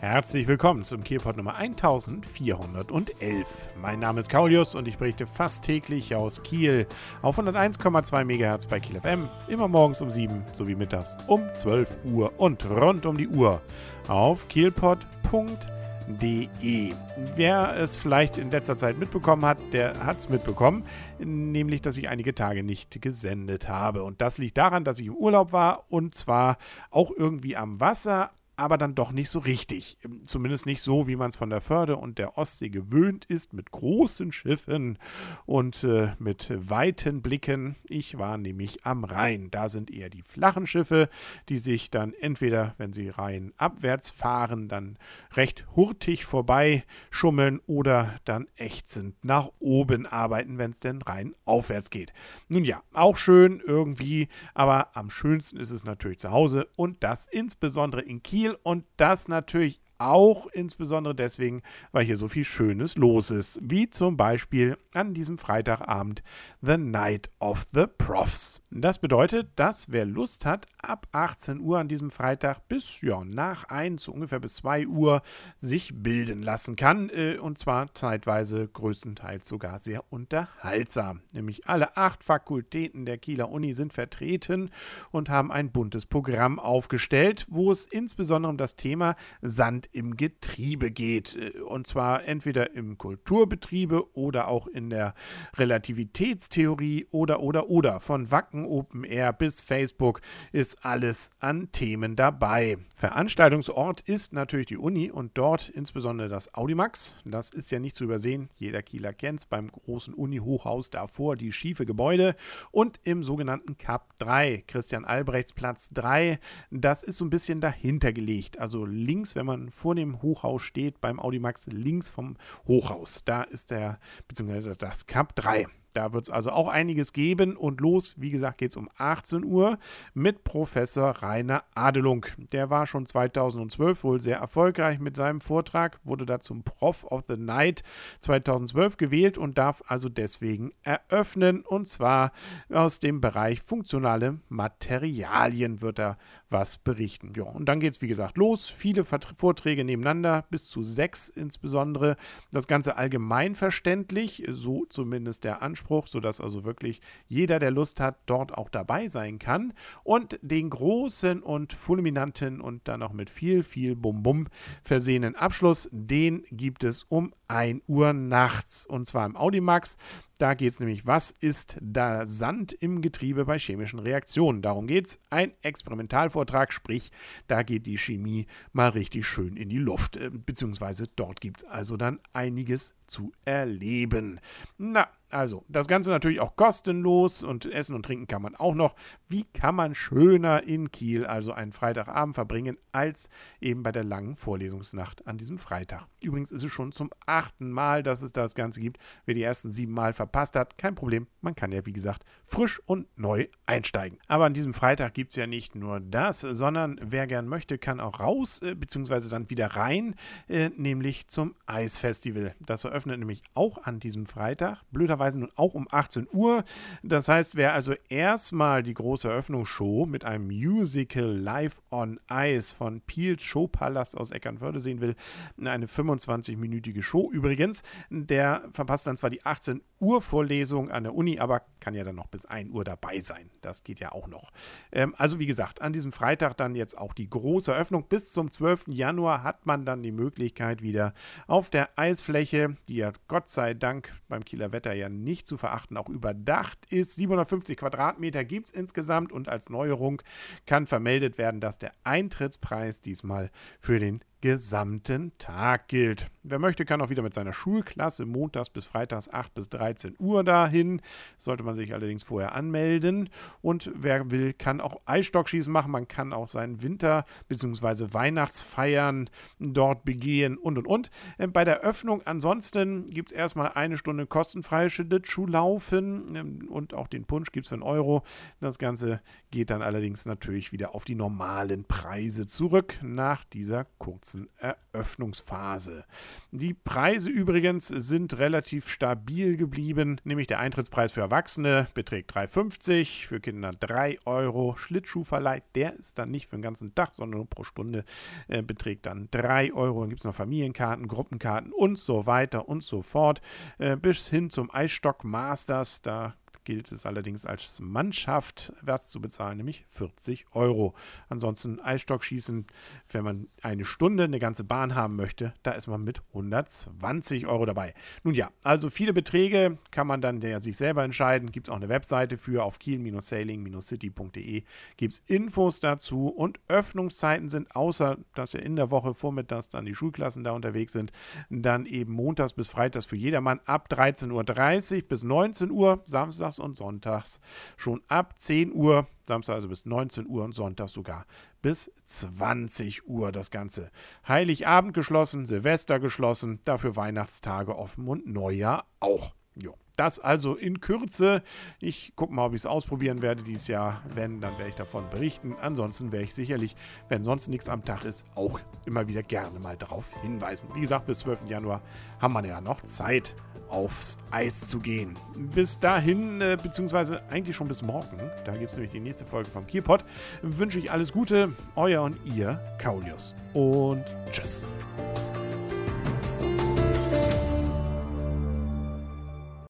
Herzlich willkommen zum Kielpot Nummer 1411. Mein Name ist Kaulius und ich berichte fast täglich aus Kiel auf 101,2 MHz bei Kiel FM, immer morgens um 7 sowie mittags um 12 Uhr und rund um die Uhr auf kielpot.de. Wer es vielleicht in letzter Zeit mitbekommen hat, der hat es mitbekommen, nämlich dass ich einige Tage nicht gesendet habe. Und das liegt daran, dass ich im Urlaub war und zwar auch irgendwie am Wasser, aber dann doch nicht so richtig. Zumindest nicht so, wie man es von der Förde und der Ostsee gewöhnt ist, mit großen Schiffen und äh, mit weiten Blicken. Ich war nämlich am Rhein. Da sind eher die flachen Schiffe, die sich dann entweder, wenn sie Rhein abwärts fahren, dann recht hurtig vorbei schummeln oder dann ächzend nach oben arbeiten, wenn es denn Rhein aufwärts geht. Nun ja, auch schön irgendwie, aber am schönsten ist es natürlich zu Hause und das insbesondere in Kiel viel und das natürlich auch insbesondere deswegen, weil hier so viel Schönes los ist, wie zum Beispiel an diesem Freitagabend The Night of the Profs. Das bedeutet, dass wer Lust hat, ab 18 Uhr an diesem Freitag bis ja, nach 1, so ungefähr bis 2 Uhr sich bilden lassen kann äh, und zwar zeitweise größtenteils sogar sehr unterhaltsam. Nämlich alle acht Fakultäten der Kieler Uni sind vertreten und haben ein buntes Programm aufgestellt, wo es insbesondere um das Thema Sand im Getriebe geht. Äh, und zwar entweder im Kulturbetriebe oder auch in der Relativitätstheorie oder, oder, oder. Von Wacken Open Air bis Facebook ist alles an Themen dabei. Veranstaltungsort ist natürlich die Uni und dort insbesondere das Audimax. Das ist ja nicht zu übersehen. Jeder Kieler kennt es beim großen Uni-Hochhaus davor, die schiefe Gebäude. Und im sogenannten Cup 3, Christian Albrechts Platz 3, das ist so ein bisschen dahinter gelegt. Also links, wenn man vor dem Hochhaus steht, beim Audimax links vom Hochhaus. Da ist der, beziehungsweise das Cup 3. Da wird es also auch einiges geben und los, wie gesagt, geht es um 18 Uhr mit Professor Rainer Adelung. Der war schon 2012 wohl sehr erfolgreich mit seinem Vortrag, wurde da zum Prof of the Night 2012 gewählt und darf also deswegen eröffnen und zwar aus dem Bereich funktionale Materialien wird er was berichten. Ja, und dann geht es wie gesagt los. Viele Vorträge nebeneinander, bis zu sechs insbesondere. Das Ganze allgemein verständlich, so zumindest der Anspruch, sodass also wirklich jeder, der Lust hat, dort auch dabei sein kann. Und den großen und fulminanten und dann auch mit viel, viel Bum-Bum versehenen Abschluss, den gibt es um 1 Uhr nachts. Und zwar im Audimax. Da geht es nämlich, was ist da Sand im Getriebe bei chemischen Reaktionen? Darum geht es. Ein Experimentalvortrag, sprich, da geht die Chemie mal richtig schön in die Luft. Äh, beziehungsweise dort gibt es also dann einiges zu erleben. Na, also, das Ganze natürlich auch kostenlos und Essen und Trinken kann man auch noch. Wie kann man schöner in Kiel, also einen Freitagabend verbringen, als eben bei der langen Vorlesungsnacht an diesem Freitag? Übrigens ist es schon zum achten Mal, dass es das Ganze gibt. Wer die ersten sieben Mal verpasst hat, kein Problem. Man kann ja, wie gesagt, frisch und neu einsteigen. Aber an diesem Freitag gibt es ja nicht nur das, sondern wer gern möchte, kann auch raus, äh, beziehungsweise dann wieder rein, äh, nämlich zum Eisfestival. Das eröffnet nämlich auch an diesem Freitag. Blöderweise nun auch um 18 Uhr. Das heißt, wer also erstmal die große Eröffnungsshow mit einem Musical Live on Ice von Piels Showpalast aus Eckernförde sehen will, eine 25-minütige Show übrigens, der verpasst dann zwar die 18 Uhr Vorlesung an der Uni, aber kann ja dann noch bis 1 Uhr dabei sein. Das geht ja auch noch. Ähm, also wie gesagt, an diesem Freitag dann jetzt auch die große Eröffnung. Bis zum 12. Januar hat man dann die Möglichkeit wieder auf der Eisfläche, die ja Gott sei Dank beim Kieler Wetter ja nicht zu verachten, auch überdacht ist. 750 Quadratmeter gibt es insgesamt und als Neuerung kann vermeldet werden, dass der Eintrittspreis diesmal für den gesamten Tag gilt. Wer möchte, kann auch wieder mit seiner Schulklasse montags bis freitags 8 bis 13 Uhr dahin. Sollte man sich allerdings vorher anmelden. Und wer will, kann auch Eisstockschießen machen. Man kann auch seinen Winter- bzw. Weihnachtsfeiern dort begehen und und und. Äh, bei der Öffnung ansonsten gibt es erstmal eine Stunde kostenfreie Schlittschuhlaufen ähm, und auch den Punsch gibt es für einen Euro. Das Ganze geht dann allerdings natürlich wieder auf die normalen Preise zurück nach dieser kurzen kurzen Eröffnungsphase. Die Preise übrigens sind relativ stabil geblieben, nämlich der Eintrittspreis für Erwachsene beträgt 3,50, für Kinder 3 Euro. Schlittschuhverleih, der ist dann nicht für den ganzen Tag, sondern nur pro Stunde, äh, beträgt dann 3 Euro. Dann gibt es noch Familienkarten, Gruppenkarten und so weiter und so fort. Äh, bis hin zum Eisstock Masters, da gilt es allerdings als Mannschaft was zu bezahlen, nämlich 40 Euro. Ansonsten Eisstockschießen, wenn man eine Stunde eine ganze Bahn haben möchte, da ist man mit 120 Euro dabei. Nun ja, also viele Beträge kann man dann der sich selber entscheiden. Gibt es auch eine Webseite für auf kiel-sailing-city.de gibt es Infos dazu und Öffnungszeiten sind, außer dass ja in der Woche vormittags dann die Schulklassen da unterwegs sind, dann eben montags bis freitags für jedermann ab 13.30 Uhr bis 19 Uhr, samstags und sonntags schon ab 10 Uhr, Samstag also bis 19 Uhr und Sonntag sogar bis 20 Uhr das Ganze. Heiligabend geschlossen, Silvester geschlossen, dafür Weihnachtstage offen und Neujahr auch. Jo. Das also in Kürze. Ich gucke mal, ob ich es ausprobieren werde dieses Jahr. Wenn, dann werde ich davon berichten. Ansonsten werde ich sicherlich, wenn sonst nichts am Tag ist, auch immer wieder gerne mal darauf hinweisen. Wie gesagt, bis 12. Januar haben wir ja noch Zeit aufs Eis zu gehen. Bis dahin, äh, beziehungsweise eigentlich schon bis morgen, da gibt es nämlich die nächste Folge vom Kierpot, wünsche ich alles Gute, euer und ihr, Kaulius. Und tschüss.